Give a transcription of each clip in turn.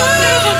forever.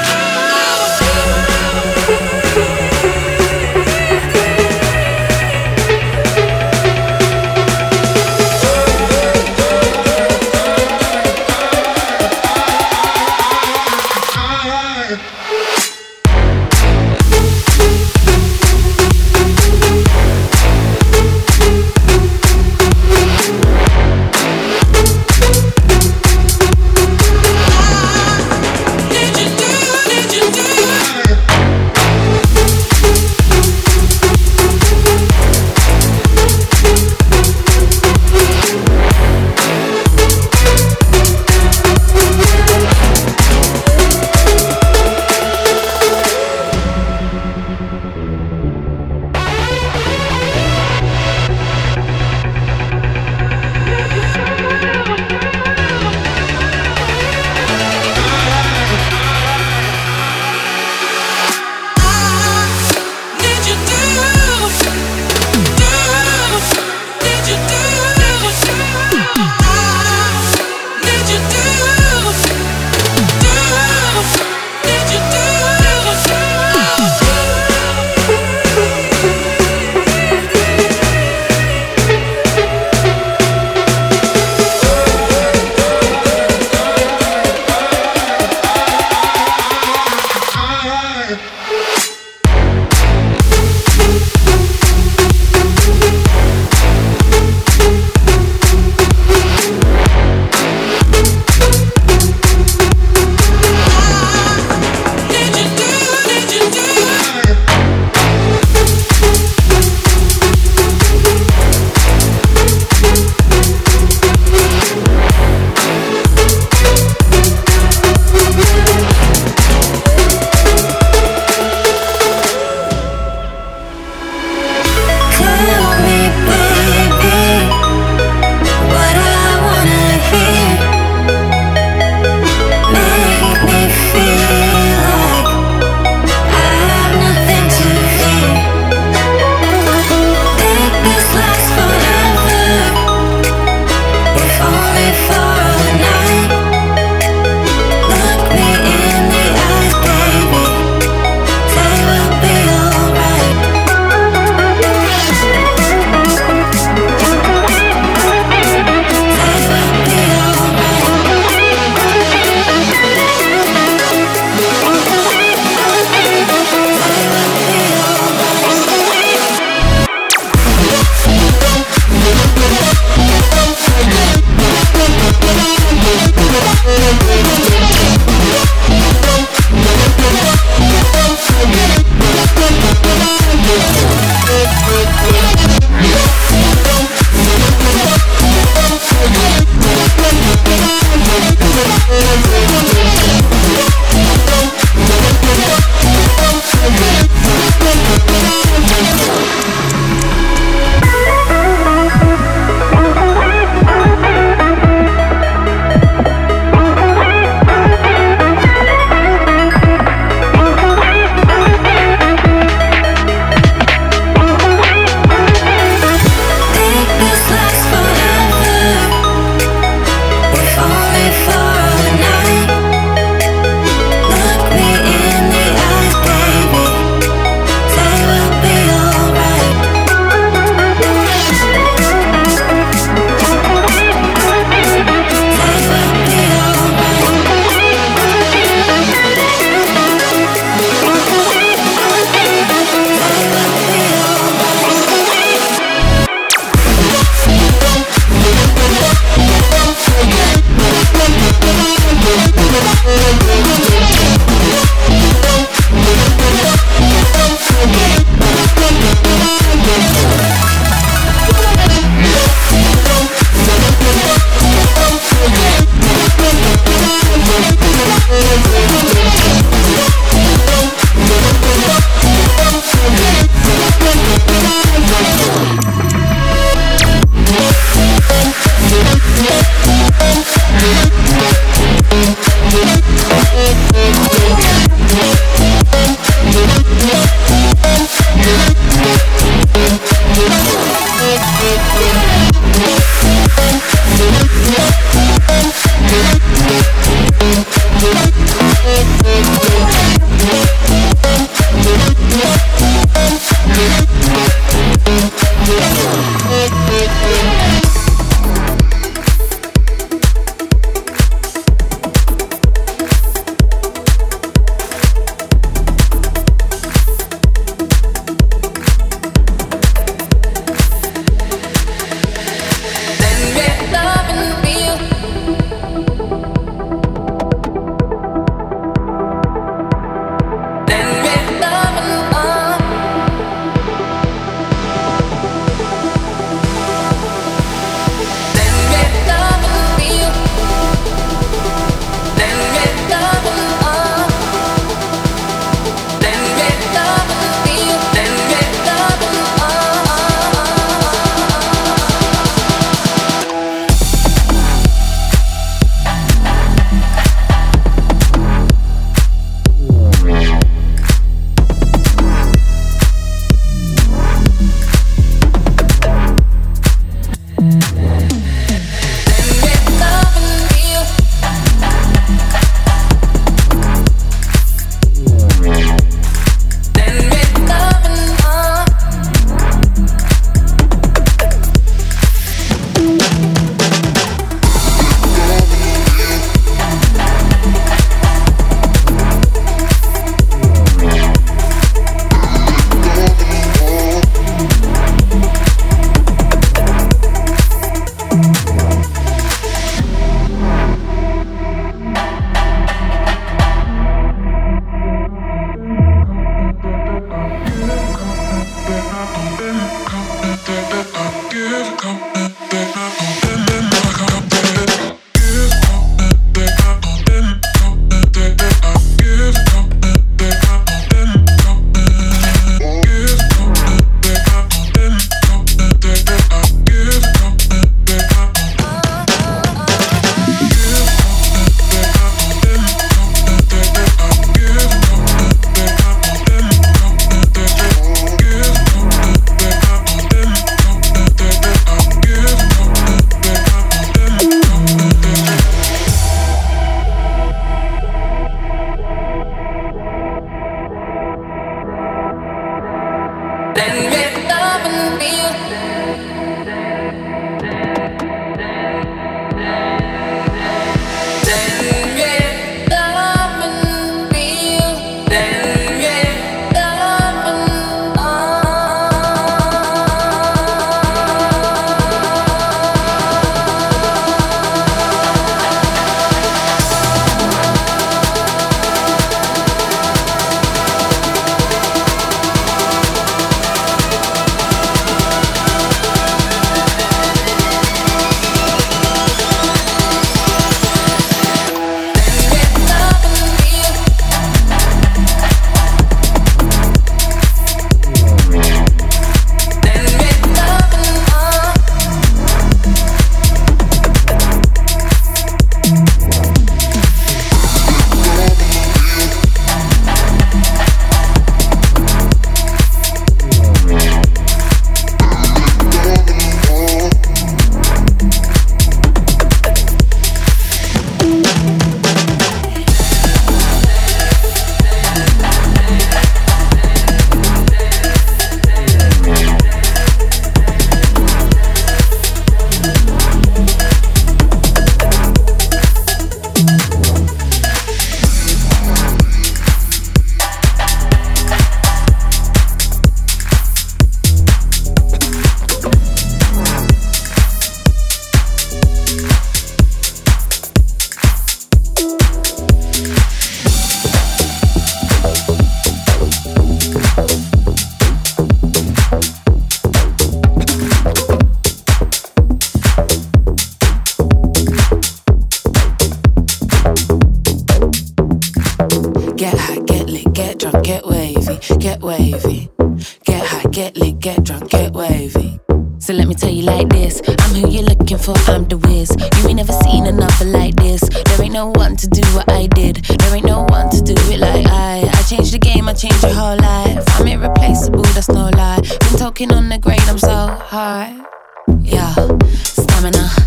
Stamina,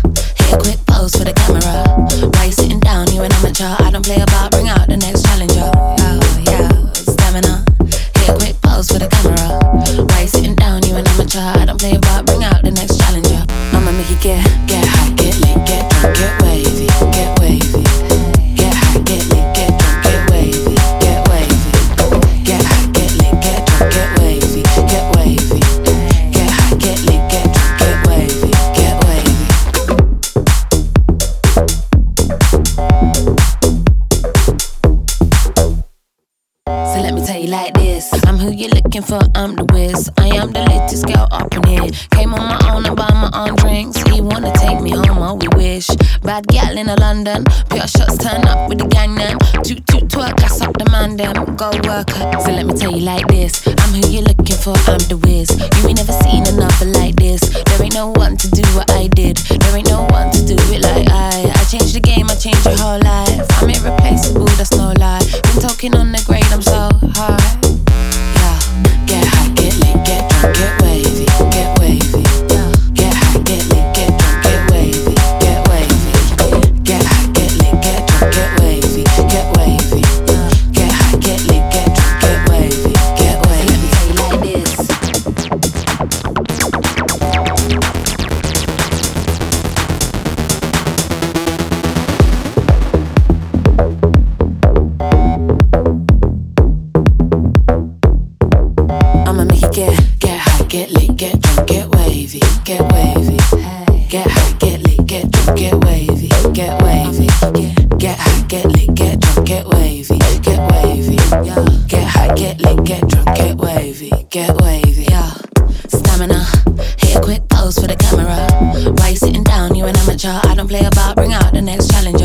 amateur. I don't play about, bring out the next challenger.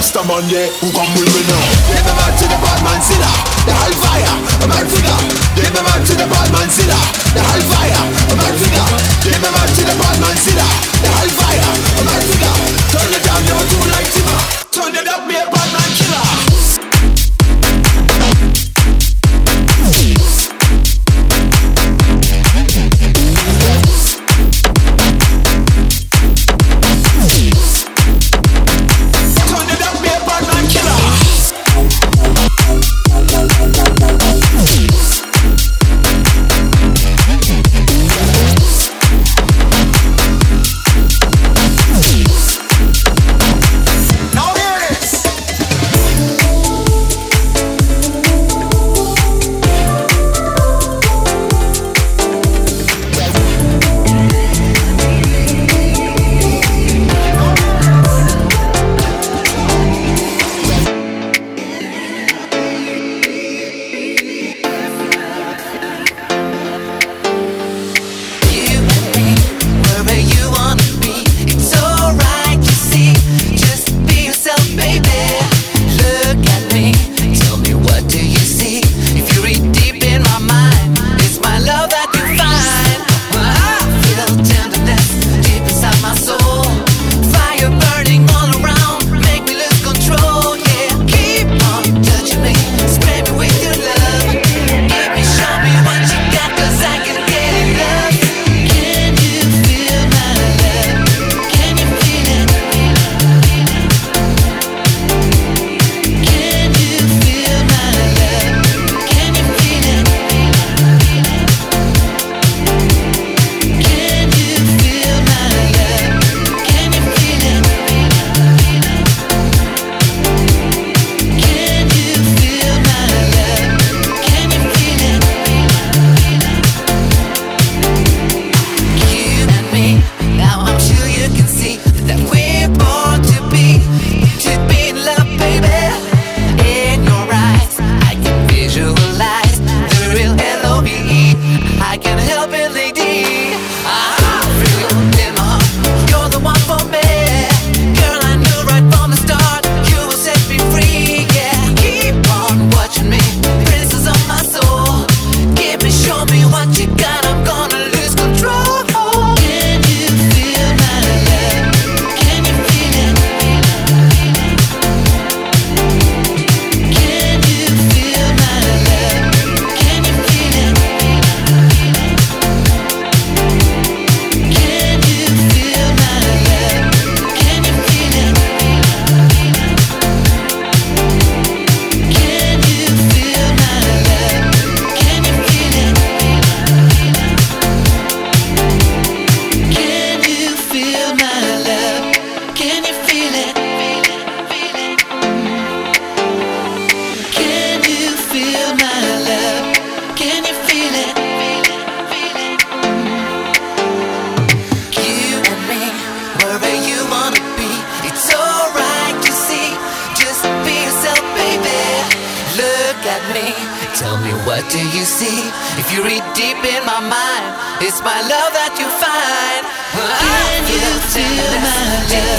Rasta man, yeah, who come with me now? Give me man to the bad man silla, the hellfire, a man figure. Give man to the bad man silla, the hellfire, a man. Give man to the bad man silla, the hellfire, a man. Turn it down, never too light, Turn it up, a bad man killer. till my lips.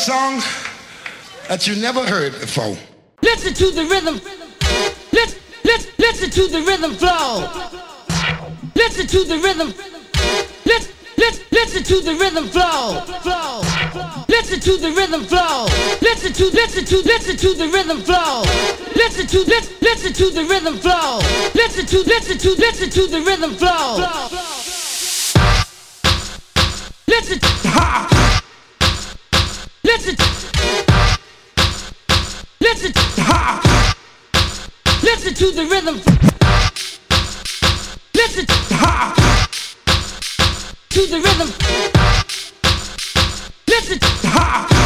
Song that you never heard before. Listen to the rhythm. Listen, listen, listen to the rhythm flow. Listen to the rhythm. Listen, listen, listen to the rhythm flow. Flow. Listen to the rhythm flow. Listen to, listen to, listen to the rhythm flow. Listen to, listen, listen to the rhythm flow. Listen to, listen to, listen to the rhythm flow. Listen. Listen. Listen. Ha. Listen to the rhythm. Listen Ha. to the rhythm. Listen. Listen.